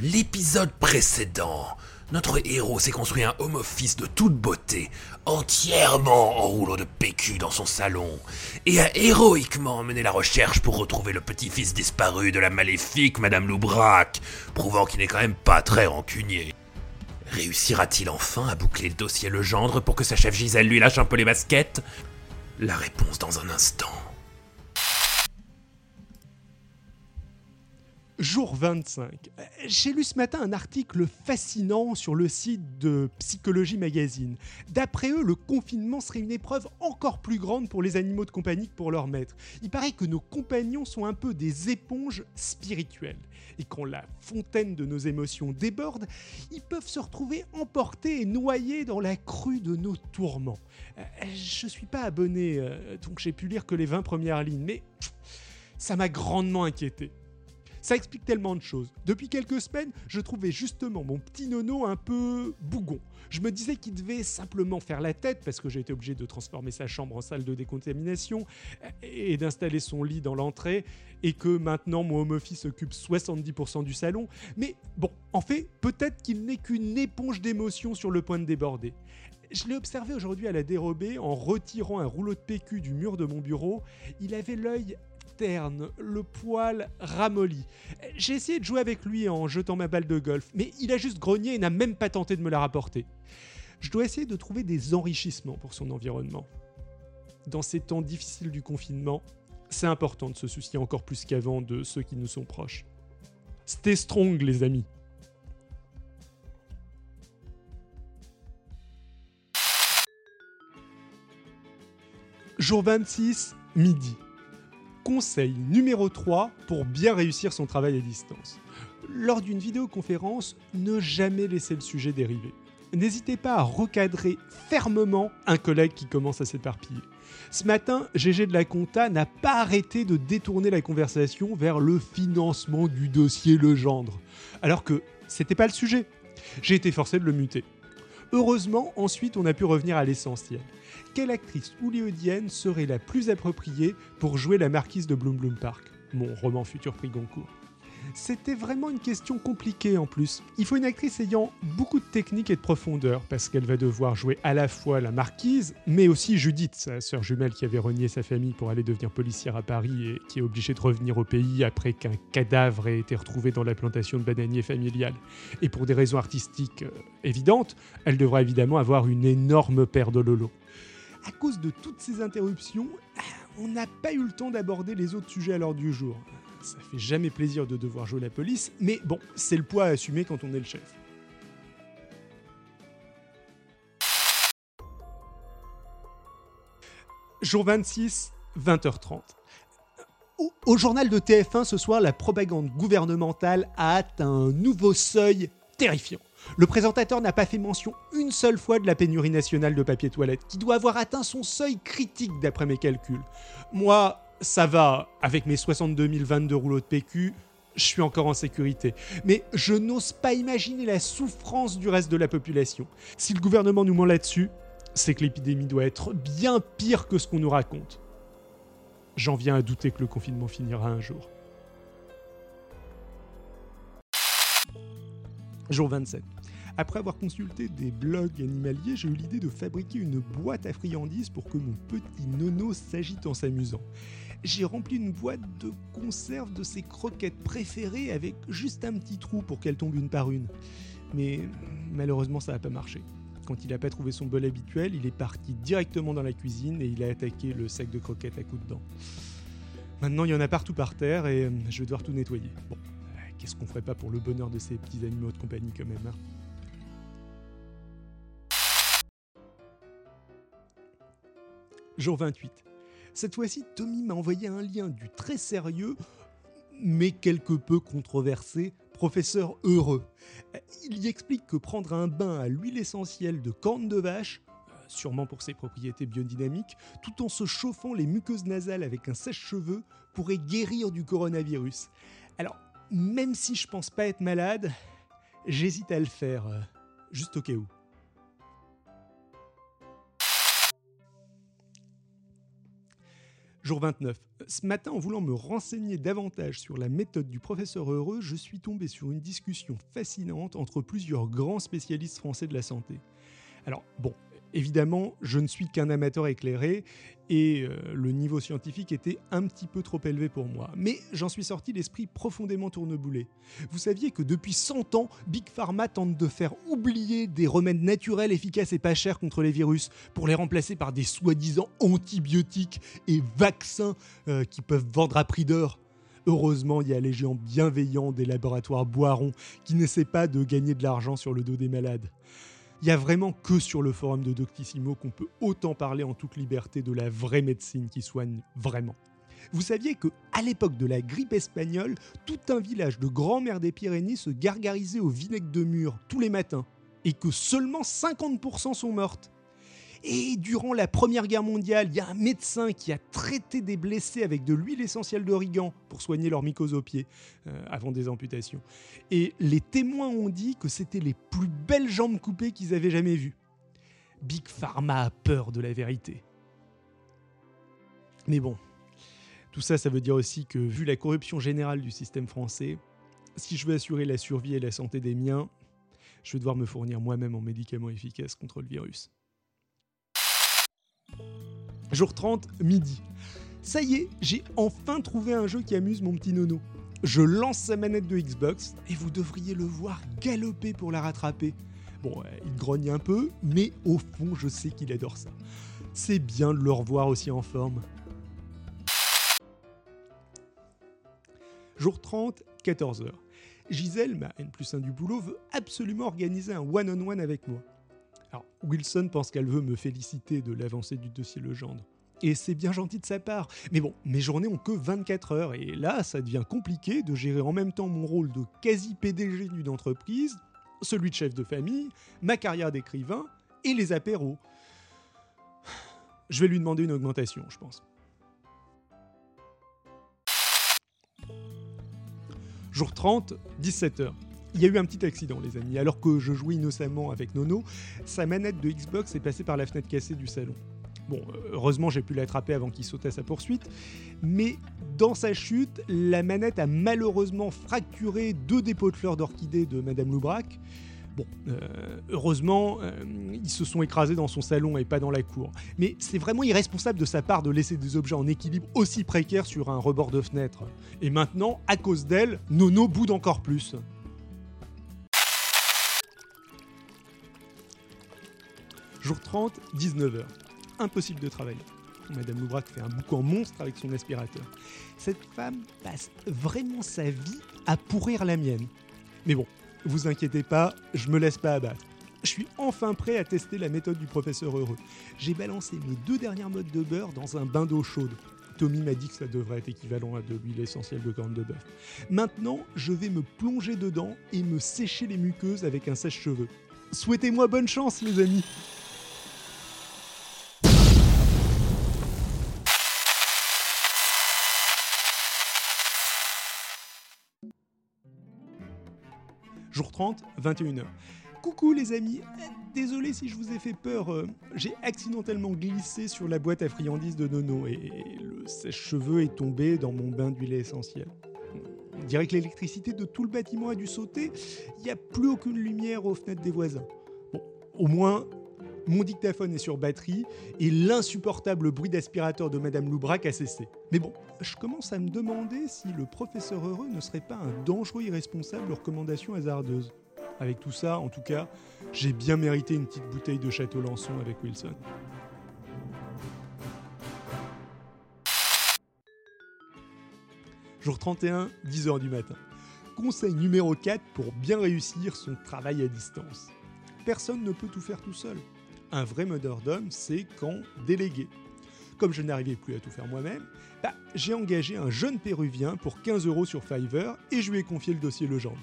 L'épisode précédent, notre héros s'est construit un home office de toute beauté, entièrement en rouleau de PQ dans son salon, et a héroïquement mené la recherche pour retrouver le petit-fils disparu de la maléfique Madame Loubrac, prouvant qu'il n'est quand même pas très rancunier. Réussira-t-il enfin à boucler le dossier Legendre pour que sa chef Gisèle lui lâche un peu les baskets? La réponse dans un instant. Jour 25. J'ai lu ce matin un article fascinant sur le site de Psychologie Magazine. D'après eux, le confinement serait une épreuve encore plus grande pour les animaux de compagnie que pour leur maître. Il paraît que nos compagnons sont un peu des éponges spirituelles. Et quand la fontaine de nos émotions déborde, ils peuvent se retrouver emportés et noyés dans la crue de nos tourments. Euh, je suis pas abonné, euh, donc j'ai pu lire que les 20 premières lignes, mais ça m'a grandement inquiété. Ça explique tellement de choses. Depuis quelques semaines, je trouvais justement mon petit nono un peu bougon. Je me disais qu'il devait simplement faire la tête parce que j'ai été obligé de transformer sa chambre en salle de décontamination et d'installer son lit dans l'entrée et que maintenant mon home office occupe 70% du salon. Mais bon, en fait, peut-être qu'il n'est qu'une éponge d'émotions sur le point de déborder. Je l'ai observé aujourd'hui à la dérobée en retirant un rouleau de PQ du mur de mon bureau. Il avait l'œil le poil ramolli. J'ai essayé de jouer avec lui en jetant ma balle de golf, mais il a juste grogné et n'a même pas tenté de me la rapporter. Je dois essayer de trouver des enrichissements pour son environnement. Dans ces temps difficiles du confinement, c'est important de se soucier encore plus qu'avant de ceux qui nous sont proches. Stay strong les amis. Jour 26, midi. Conseil numéro 3 pour bien réussir son travail à distance. Lors d'une vidéoconférence, ne jamais laisser le sujet dériver. N'hésitez pas à recadrer fermement un collègue qui commence à s'éparpiller. Ce matin, GG de la Compta n'a pas arrêté de détourner la conversation vers le financement du dossier Legendre, alors que c'était pas le sujet. J'ai été forcé de le muter. Heureusement, ensuite, on a pu revenir à l'essentiel. Quelle actrice hollywoodienne serait la plus appropriée pour jouer la marquise de Bloom Bloom Park, mon roman futur prix Goncourt c'était vraiment une question compliquée en plus. Il faut une actrice ayant beaucoup de technique et de profondeur, parce qu'elle va devoir jouer à la fois la marquise, mais aussi Judith, sa sœur jumelle qui avait renié sa famille pour aller devenir policière à Paris et qui est obligée de revenir au pays après qu'un cadavre ait été retrouvé dans la plantation de bananiers familiale. Et pour des raisons artistiques euh, évidentes, elle devra évidemment avoir une énorme paire de lolo à cause de toutes ces interruptions, on n'a pas eu le temps d'aborder les autres sujets à l'ordre du jour. Ça fait jamais plaisir de devoir jouer la police, mais bon, c'est le poids à assumer quand on est le chef. Jour 26, 20h30. Au, au, journal de TF1 ce soir, la propagande gouvernementale a atteint un nouveau seuil terrifiant. Le présentateur n'a pas fait mention une seule fois de la pénurie nationale de papier toilette, qui doit avoir atteint son seuil critique d'après mes calculs. Moi, ça va, avec mes 62 022 rouleaux de PQ, je suis encore en sécurité. Mais je n'ose pas imaginer la souffrance du reste de la population. Si le gouvernement nous ment là-dessus, c'est que l'épidémie doit être bien pire que ce qu'on nous raconte. J'en viens à douter que le confinement finira un jour. Jour 27. Après avoir consulté des blogs animaliers, j'ai eu l'idée de fabriquer une boîte à friandises pour que mon petit nono s'agite en s'amusant. J'ai rempli une boîte de conserve de ses croquettes préférées avec juste un petit trou pour qu'elles tombent une par une. Mais malheureusement, ça n'a pas marché. Quand il n'a pas trouvé son bol habituel, il est parti directement dans la cuisine et il a attaqué le sac de croquettes à coups de dents. Maintenant, il y en a partout par terre et euh, je vais devoir tout nettoyer. Bon, qu'est-ce qu'on ferait pas pour le bonheur de ces petits animaux de compagnie quand même hein? Jour 28. Cette fois-ci, Tommy m'a envoyé un lien du très sérieux, mais quelque peu controversé, professeur heureux. Il y explique que prendre un bain à l'huile essentielle de corne de vache, sûrement pour ses propriétés biodynamiques, tout en se chauffant les muqueuses nasales avec un sèche-cheveux, pourrait guérir du coronavirus. Alors, même si je pense pas être malade, j'hésite à le faire, euh, juste au cas où. Jour 29. Ce matin, en voulant me renseigner davantage sur la méthode du professeur Heureux, je suis tombé sur une discussion fascinante entre plusieurs grands spécialistes français de la santé. Alors, bon, Évidemment, je ne suis qu'un amateur éclairé et euh, le niveau scientifique était un petit peu trop élevé pour moi. Mais j'en suis sorti l'esprit profondément tourneboulé. Vous saviez que depuis 100 ans, Big Pharma tente de faire oublier des remèdes naturels efficaces et pas chers contre les virus pour les remplacer par des soi-disant antibiotiques et vaccins euh, qui peuvent vendre à prix d'or Heureusement, il y a les géants bienveillants des laboratoires Boiron qui n'essaient pas de gagner de l'argent sur le dos des malades. Il y a vraiment que sur le forum de Doctissimo qu'on peut autant parler en toute liberté de la vraie médecine qui soigne vraiment. Vous saviez que à l'époque de la grippe espagnole, tout un village de grand-mère des Pyrénées se gargarisait au vinaigre de mur tous les matins et que seulement 50% sont mortes. Et durant la Première Guerre mondiale, il y a un médecin qui a traité des blessés avec de l'huile essentielle d'origan pour soigner leur mycose aux pieds euh, avant des amputations. Et les témoins ont dit que c'était les plus belles jambes coupées qu'ils avaient jamais vues. Big Pharma a peur de la vérité. Mais bon, tout ça, ça veut dire aussi que vu la corruption générale du système français, si je veux assurer la survie et la santé des miens, je vais devoir me fournir moi-même en médicaments efficaces contre le virus. Jour 30, midi. Ça y est, j'ai enfin trouvé un jeu qui amuse mon petit nono. Je lance sa manette de Xbox et vous devriez le voir galoper pour la rattraper. Bon, il grogne un peu, mais au fond, je sais qu'il adore ça. C'est bien de le revoir aussi en forme. Jour 30, 14h. Gisèle, ma N plus 1 du boulot, veut absolument organiser un one-on-one -on -one avec moi. Wilson pense qu'elle veut me féliciter de l'avancée du dossier Legendre. Et c'est bien gentil de sa part. Mais bon, mes journées ont que 24 heures et là, ça devient compliqué de gérer en même temps mon rôle de quasi-PDG d'une entreprise, celui de chef de famille, ma carrière d'écrivain et les apéros. Je vais lui demander une augmentation, je pense. Jour 30, 17h. Il y a eu un petit accident, les amis. Alors que je jouais innocemment avec Nono, sa manette de Xbox est passée par la fenêtre cassée du salon. Bon, heureusement, j'ai pu l'attraper avant qu'il saute à sa poursuite. Mais dans sa chute, la manette a malheureusement fracturé deux dépôts de fleurs d'orchidée de Madame Loubrac. Bon, euh, heureusement, euh, ils se sont écrasés dans son salon et pas dans la cour. Mais c'est vraiment irresponsable de sa part de laisser des objets en équilibre aussi précaires sur un rebord de fenêtre. Et maintenant, à cause d'elle, Nono boude encore plus. Jour 30, 19h. Impossible de travailler. Madame Loubrac fait un boucan monstre avec son aspirateur. Cette femme passe vraiment sa vie à pourrir la mienne. Mais bon, vous inquiétez pas, je me laisse pas abattre. Je suis enfin prêt à tester la méthode du professeur Heureux. J'ai balancé mes deux dernières modes de beurre dans un bain d'eau chaude. Tommy m'a dit que ça devrait être équivalent à de l'huile essentielle de corne de bœuf. Maintenant, je vais me plonger dedans et me sécher les muqueuses avec un sèche-cheveux. Souhaitez-moi bonne chance, les amis! Jour 30, 21h. Coucou les amis, désolé si je vous ai fait peur, euh, j'ai accidentellement glissé sur la boîte à friandises de Nono et le sèche-cheveux est tombé dans mon bain d'huile essentielle. On dirait que l'électricité de tout le bâtiment a dû sauter, il n'y a plus aucune lumière aux fenêtres des voisins. Bon, au moins, mon dictaphone est sur batterie et l'insupportable bruit d'aspirateur de Madame Loubrac a cessé. Mais bon, je commence à me demander si le professeur heureux ne serait pas un dangereux irresponsable aux recommandations hasardeuses. Avec tout ça, en tout cas, j'ai bien mérité une petite bouteille de Château Lançon avec Wilson. Jour 31, 10h du matin. Conseil numéro 4 pour bien réussir son travail à distance. Personne ne peut tout faire tout seul. Un vrai d'homme, c'est quand déléguer. Comme je n'arrivais plus à tout faire moi-même, bah, j'ai engagé un jeune péruvien pour 15 euros sur Fiverr et je lui ai confié le dossier Legendre.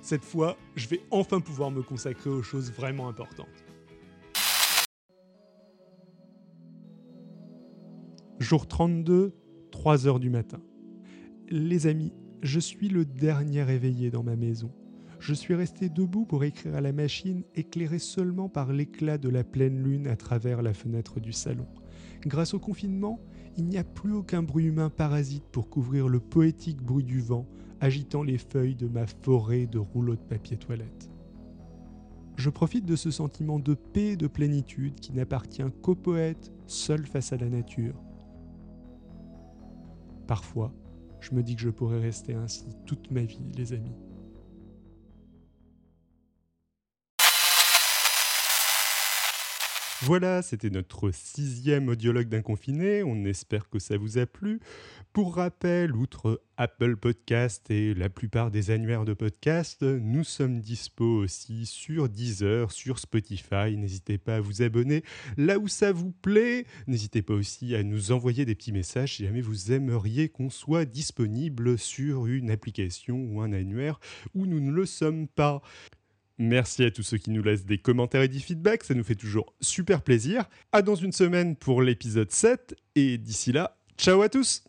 Cette fois, je vais enfin pouvoir me consacrer aux choses vraiment importantes. Jour 32, 3 heures du matin. Les amis, je suis le dernier éveillé dans ma maison. Je suis resté debout pour écrire à la machine, éclairé seulement par l'éclat de la pleine lune à travers la fenêtre du salon. Grâce au confinement, Il n'y a plus aucun bruit humain parasite pour couvrir le poétique bruit du vent agitant les feuilles de ma forêt de rouleaux de papier toilette. Je profite de ce sentiment de paix et de plénitude qui n'appartient qu'au poète seul face à la nature. Parfois, je me dis que je pourrais rester ainsi toute ma vie, les amis. Voilà, c'était notre sixième audiologue d'un confiné. On espère que ça vous a plu. Pour rappel, outre Apple Podcast et la plupart des annuaires de podcast, nous sommes dispo aussi sur Deezer, sur Spotify. N'hésitez pas à vous abonner là où ça vous plaît. N'hésitez pas aussi à nous envoyer des petits messages si jamais vous aimeriez qu'on soit disponible sur une application ou un annuaire où nous ne le sommes pas. Merci à tous ceux qui nous laissent des commentaires et des feedbacks, ça nous fait toujours super plaisir. À dans une semaine pour l'épisode 7 et d'ici là, ciao à tous